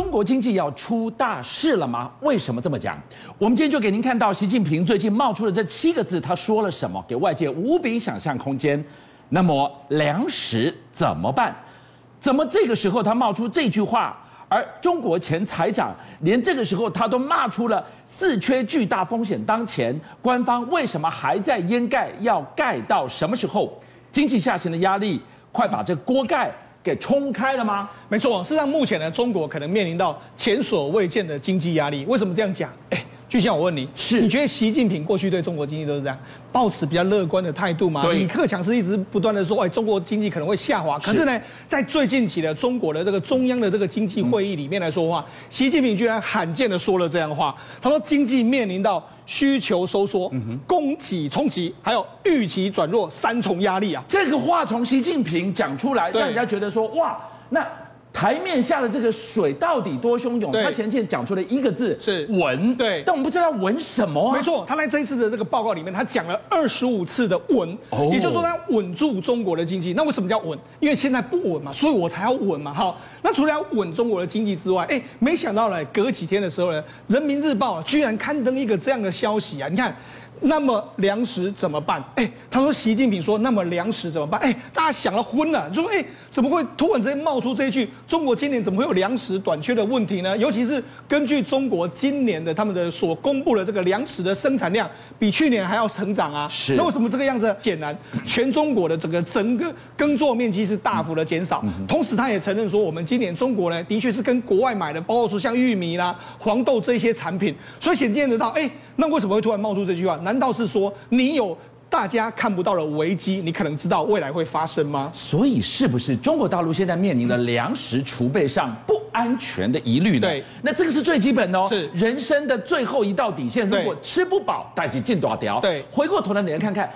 中国经济要出大事了吗？为什么这么讲？我们今天就给您看到习近平最近冒出的这七个字，他说了什么，给外界无比想象空间。那么粮食怎么办？怎么这个时候他冒出这句话？而中国前财长连这个时候他都骂出了四缺巨大风险当前，官方为什么还在掩盖？要盖到什么时候？经济下行的压力，快把这锅盖给冲开了吗？没错，事实上目前呢，中国可能面临到前所未见的经济压力。为什么这样讲？哎。就像我问你，是你觉得习近平过去对中国经济都是这样，抱持比较乐观的态度吗？李克强是一直不断的说，哎，中国经济可能会下滑。可是呢，在最近期的中国的这个中央的这个经济会议里面来说话，嗯、习近平居然罕见的说了这样的话，他说经济面临到需求收缩、嗯、供给冲击，还有预期转弱三重压力啊。这个话从习近平讲出来，让人家觉得说，哇，那。台面下的这个水到底多汹涌？对他前天讲出了一个字是稳，对，但我们不知道稳什么啊。没错，他在这一次的这个报告里面，他讲了二十五次的稳，哦、也就是说他稳住中国的经济。那为什么叫稳？因为现在不稳嘛，所以我才要稳嘛。好，那除了要稳中国的经济之外，哎，没想到呢，隔几天的时候呢，《人民日报》居然刊登一个这样的消息啊！你看。那么粮食怎么办？哎，他说习近平说，那么粮食怎么办？哎，大家想了昏了，就说哎，怎么会突然之间冒出这一句？中国今年怎么会有粮食短缺的问题呢？尤其是根据中国今年的他们的所公布的这个粮食的生产量，比去年还要成长啊。是。那为什么这个样子？显然，全中国的整个整个耕作面积是大幅的减少。同时，他也承认说，我们今年中国呢，的确是跟国外买的，包括说像玉米啦、黄豆这些产品，所以显见得到，哎。那为什么会突然冒出这句话？难道是说你有大家看不到的危机？你可能知道未来会发生吗？所以是不是中国大陆现在面临了粮食储备上不安全的疑虑呢？对，那这个是最基本的哦，是人生的最后一道底线。如果吃不饱，带去进多少条？对，回过头来你来看看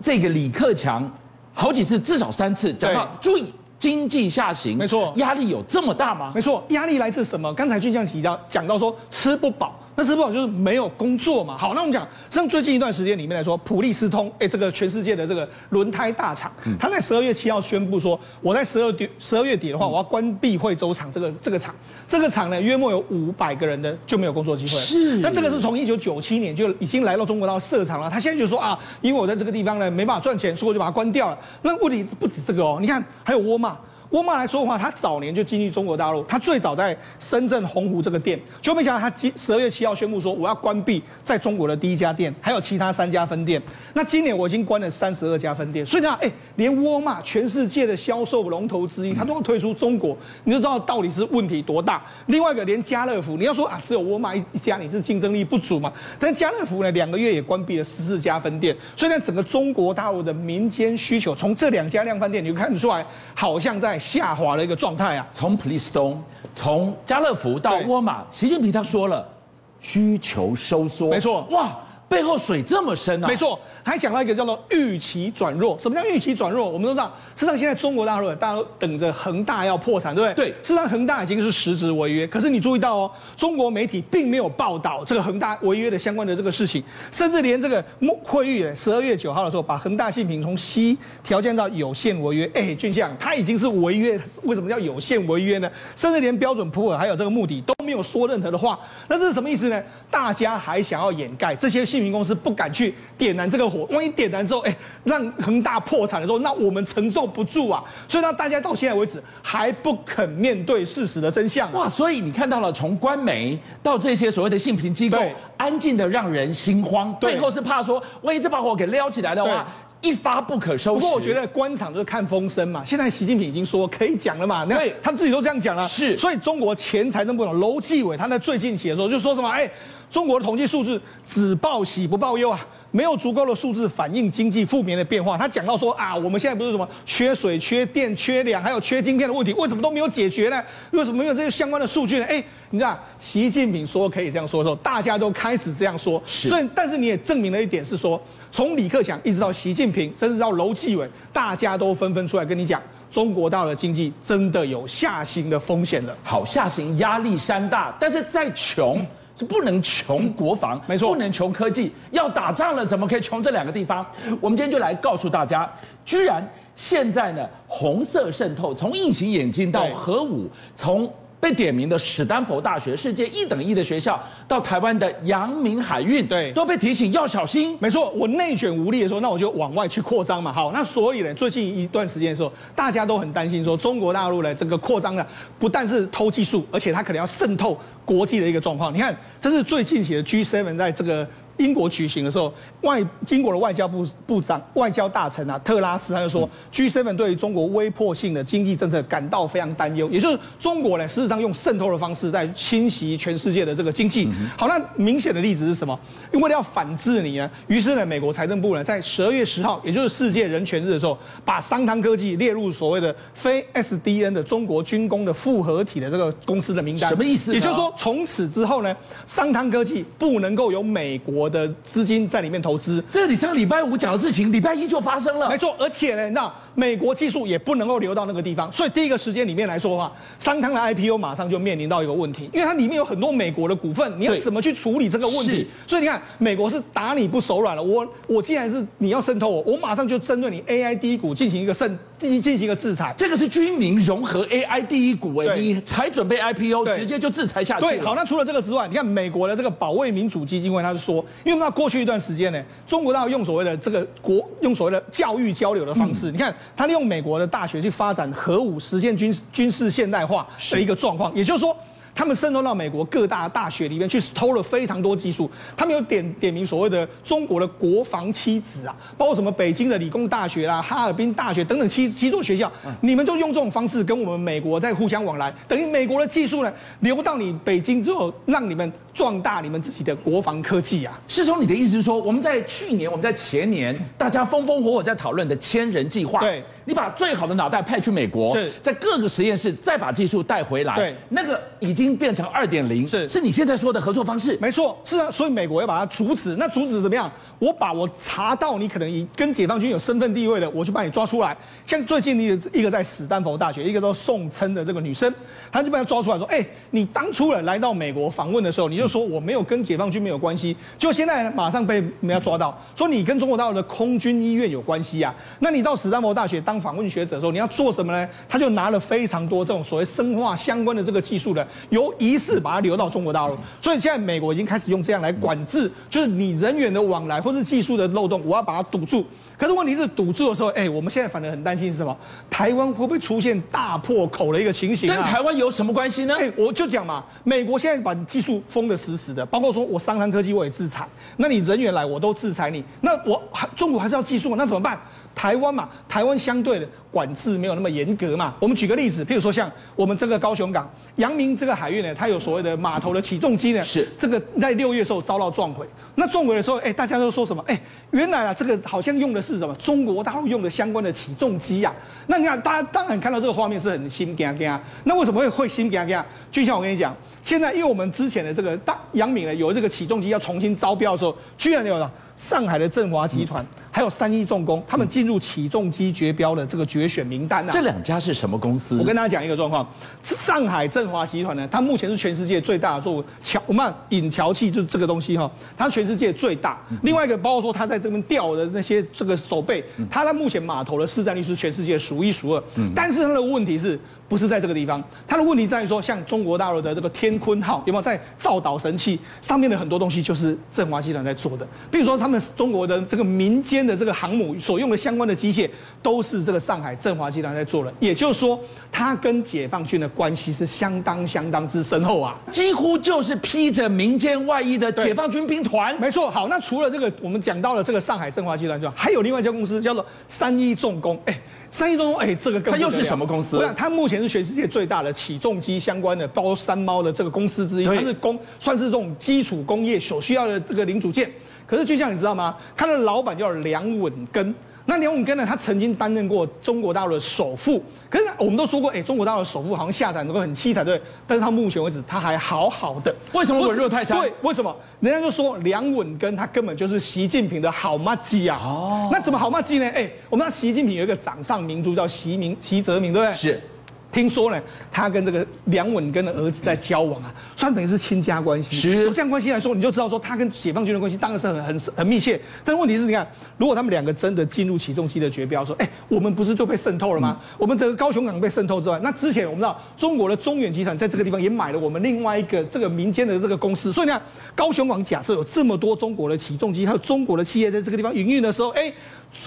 这个李克强，好几次至少三次讲到注意经济下行，没错，压力有这么大吗？没错，压力来自什么？刚才俊将提到讲到说吃不饱。那吃不饱就是没有工作嘛。好，那我们讲，像最近一段时间里面来说，普利司通，哎，这个全世界的这个轮胎大厂，他在十二月七号宣布说，我在十二底十二月底的话，我要关闭惠州厂这个这个厂，这个厂呢，约莫有五百个人的就没有工作机会。是。那这个是从一九九七年就已经来到中国大陆设厂了，他现在就说啊，因为我在这个地方呢没办法赚钱，所以我就把它关掉了。那问题不止这个哦，你看还有沃尔玛。沃尔玛来说的话，他早年就进入中国大陆，他最早在深圳鸿湖这个店，就没想到他今十二月七号宣布说，我要关闭在中国的第一家店，还有其他三家分店。那今年我已经关了三十二家分店，所以呢，哎，连沃尔玛全世界的销售龙头之一，他都要退出中国，你就知道到底是问题多大。另外一个，连家乐福，你要说啊，只有沃尔玛一家，你是竞争力不足嘛？但家乐福呢，两个月也关闭了十四家分店，所以呢，整个中国大陆的民间需求，从这两家量贩店你就看得出来，好像在。下滑的一个状态啊，从普利斯通，从家乐福到沃尔玛，习近平他说了，需求收缩，没错，哇，背后水这么深啊，没错。还讲到一个叫做预期转弱，什么叫预期转弱？我们都知道，事实上现在中国大陆大家都等着恒大要破产，对不对？对。事实上恒大已经是实质违约，可是你注意到哦，中国媒体并没有报道这个恒大违约的相关的这个事情，甚至连这个会议十二月九号的时候，把恒大信评从 C 调降到有限违约。哎，俊相，他已经是违约，为什么叫有限违约呢？甚至连标准普尔还有这个目的都没有说任何的话，那这是什么意思呢？大家还想要掩盖，这些信评公司不敢去点燃这个。万一点燃之后，哎，让恒大破产的时候，那我们承受不住啊！所以让，大家到现在为止还不肯面对事实的真相。哇！所以你看到了，从官媒到这些所谓的信评机构，安静的让人心慌。对背后是怕说，万一这把火给撩起来的话，一发不可收拾。不过我觉得官场就是看风声嘛。现在习近平已经说可以讲了嘛，那，他自己都这样讲了。是，所以中国前财政部长楼继伟他在最近写的时候就说什么？哎，中国的统计数字只报喜不报忧啊。没有足够的数字反映经济负面的变化。他讲到说啊，我们现在不是什么缺水、缺电、缺粮，还有缺晶片的问题，为什么都没有解决呢？为什么没有这些相关的数据呢？哎，你知道，习近平说可以这样说的时候，大家都开始这样说。是。所以，但是你也证明了一点是说，从李克强一直到习近平，甚至到楼继伟，大家都纷纷出来跟你讲，中国大陆的经济真的有下行的风险了。好，下行压力山大，但是再穷。是不能穷国防，没错，不能穷科技。要打仗了，怎么可以穷这两个地方？我们今天就来告诉大家，居然现在呢，红色渗透，从隐形眼镜到核武，从被点名的史丹佛大学，世界一等一的学校，到台湾的阳明海运，对，都被提醒要小心。没错，我内卷无力的时候，那我就往外去扩张嘛。好，那所以呢，最近一段时间的时候，大家都很担心说，中国大陆呢这个扩张呢，不但是偷技术，而且它可能要渗透国际的一个状况。你看，这是最近期的 G7 在这个。英国举行的时候，外英国的外交部部长、外交大臣啊，特拉斯他就说，G7 对于中国威迫性的经济政策感到非常担忧，也就是中国呢，事实上用渗透的方式在侵袭全世界的这个经济。好，那明显的例子是什么？因为要反制你呢，于是呢，美国财政部呢，在十二月十号，也就是世界人权日的时候，把商汤科技列入所谓的非 SDN 的中国军工的复合体的这个公司的名单。什么意思？也就是说，从此之后呢，商汤科技不能够由美国。我的资金在里面投资，这你上礼拜五讲的事情，礼拜一就发生了。没错，而且呢，那美国技术也不能够流到那个地方，所以第一个时间里面来说的话，商汤的 IPO 马上就面临到一个问题，因为它里面有很多美国的股份，你要怎么去处理这个问题？所以你看，美国是打你不手软了。我我既然是你要渗透我，我马上就针对你 AI 第一股进行一个渗进行一个制裁。这个是军民融合 AI 第一股哎，你才准备 IPO，直接就制裁下去。对，好，那除了这个之外，你看美国的这个保卫民主基金会，他是说。因为那过去一段时间呢，中国大陆用所谓的这个国用所谓的教育交流的方式，嗯、你看他利用美国的大学去发展核武，实现军军事现代化的一个状况，也就是说。他们渗透到美国各大大学里面去，偷了非常多技术。他们有点点名所谓的中国的国防七子啊，包括什么北京的理工大学啦、哈尔滨大学等等七七座学校，你们都用这种方式跟我们美国在互相往来，等于美国的技术呢流到你北京之后，让你们壮大你们自己的国防科技啊。师兄，你的意思是说，我们在去年，我们在前年，大家风风火火在讨论的千人计划，对，你把最好的脑袋派去美国，是在各个实验室再把技术带回来，对，那个已经。变成二点零，是是你现在说的合作方式，没错，是啊，所以美国要把它阻止，那阻止怎么样？我把我查到你可能跟解放军有身份地位的，我就把你抓出来。像最近一个一个在史丹佛大学，一个叫宋琛的这个女生，她就被他抓出来说：“哎、欸，你当初了来到美国访问的时候，你就说我没有跟解放军没有关系，就现在马上被人家抓到，说你跟中国大陆的空军医院有关系啊。那你到史丹佛大学当访问学者的时候，你要做什么呢？他就拿了非常多这种所谓生化相关的这个技术的，由疑似把它流到中国大陆。所以现在美国已经开始用这样来管制，就是你人员的往来或是技术。的漏洞，我要把它堵住。可是问题是堵住的时候，哎，我们现在反而很担心是什么？台湾会不会出现大破口的一个情形啊？跟台湾有什么关系呢？哎，我就讲嘛，美国现在把技术封得死死的，包括说我商汤科技我也制裁，那你人员来我都制裁你，那我还中国还是要技术，那怎么办？台湾嘛，台湾相对的管制没有那么严格嘛。我们举个例子，譬如说像我们这个高雄港阳明这个海域呢，它有所谓的码头的起重机呢，是这个在六月时候遭到撞毁。那撞毁的时候，哎，大家都说什么？哎，原来啊，这个好像用的是什么？中国大陆用的相关的起重机呀。那你看，大家当然看到这个画面是很心惊惊。那为什么会会心惊惊？就像我跟你讲，现在因为我们之前的这个大杨敏呢，有这个起重机要重新招标的时候，居然有了。上海的振华集团，还有三一重工，他们进入起重机绝标的这个决选名单啊。这两家是什么公司？我跟大家讲一个状况，上海振华集团呢，它目前是全世界最大的做桥，我们引桥器就是这个东西哈，它全世界最大。另外一个包括说它在这边吊的那些这个手背，它在目前码头的市占率是全世界数一数二。但是它的问题是。不是在这个地方，它的问题在于说，像中国大陆的这个天鲲号有没有在造岛神器上面的很多东西就是振华集团在做的，比如说他们中国的这个民间的这个航母所用的相关的机械都是这个上海振华集团在做的，也就是说，它跟解放军的关系是相当相当之深厚啊，几乎就是披着民间外衣的解放军兵团。没错，好，那除了这个我们讲到了这个上海振华集团之外，还有另外一家公司叫做三一重工，哎。三一重工，哎，这个它又是什么公司？我想它目前是全世界最大的起重机相关的，包括三猫的这个公司之一。它是工，算是这种基础工业所需要的这个零组件。可是就像你知道吗？它的老板叫梁稳根。那梁稳根呢？他曾经担任过中国大陆的首富，可是我们都说过，哎，中国大陆的首富好像下场都很凄惨，对。但是他目前为止他还好好的。为什么稳若泰山？对，为什么？人家就说梁稳根他根本就是习近平的好妈鸡啊。哦。那怎么好妈鸡呢？哎，我们知道习近平有一个掌上明珠叫习明习泽明，对不对？是。听说呢，他跟这个梁文根的儿子在交往啊，算等于是亲家关系。是，有这样关系来说，你就知道说他跟解放军的关系当然是很很很密切。但是问题是，你看，如果他们两个真的进入起重机的绝标，说，哎，我们不是就被渗透了吗？嗯、我们整个高雄港被渗透之外，那之前我们知道中国的中远集团在这个地方也买了我们另外一个这个民间的这个公司，所以你看高雄港假设有这么多中国的起重机，还有中国的企业在这个地方营运的时候，哎。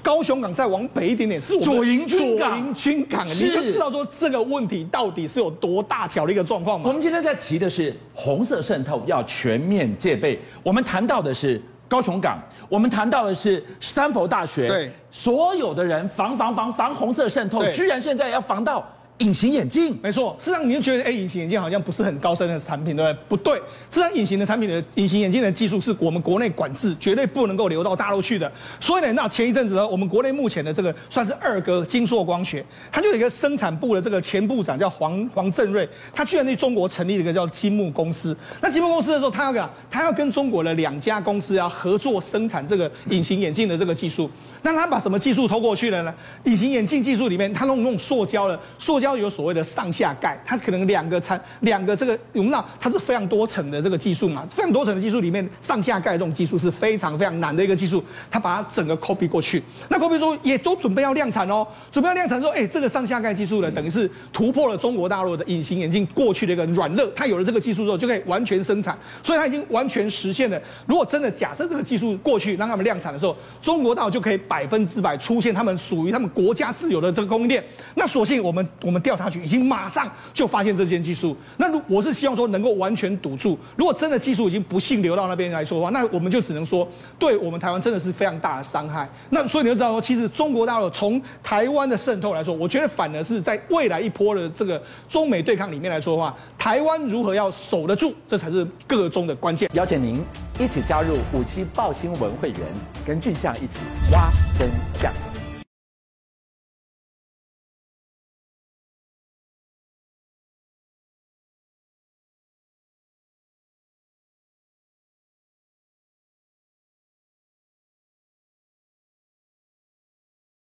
高雄港再往北一点点是我们左营军港，左营军港，你就知道说这个问题到底是有多大条的一个状况吗？我们今天在提的是红色渗透要全面戒备，我们谈到的是高雄港，我们谈到的是史丹佛大学，对，所有的人防防防防红色渗透，居然现在要防到。隐形眼镜，没错。事实上，你就觉得，哎，隐形眼镜好像不是很高深的产品，对不对？不对，事实上，隐形的产品的隐形眼镜的技术是我们国内管制，绝对不能够流到大陆去的。所以呢，那前一阵子呢，我们国内目前的这个算是二哥，金硕光学，他就有一个生产部的这个前部长叫黄黄振瑞，他居然在中国成立了一个叫金木公司。那金木公司的时候，他要干，他要跟中国的两家公司要合作生产这个隐形眼镜的这个技术。那他把什么技术偷过去了呢？隐形眼镜技术里面，他弄那种塑胶的，塑胶有所谓的上下盖，它可能两个层，两个这个，我们知道它是非常多层的这个技术嘛，非常多层的技术里面，上下盖这种技术是非常非常难的一个技术，他把它整个 copy 过去。那 copy 说也都准备要量产哦，准备要量产说，哎，这个上下盖技术呢，等于是突破了中国大陆的隐形眼镜过去的一个软肋，它有了这个技术之后，就可以完全生产，所以它已经完全实现了。如果真的假设这个技术过去让他们量产的时候，中国大陆就可以。百分之百出现他们属于他们国家自有的这个供应链，那所幸我们我们调查局已经马上就发现这件技术。那如我是希望说能够完全堵住，如果真的技术已经不幸流到那边来说的话，那我们就只能说对我们台湾真的是非常大的伤害。那所以你就知道说，其实中国大陆从台湾的渗透来说，我觉得反而是在未来一波的这个中美对抗里面来说的话，台湾如何要守得住，这才是个中的关键。邀请您一起加入五七报新闻会员，跟俊相一起挖。真。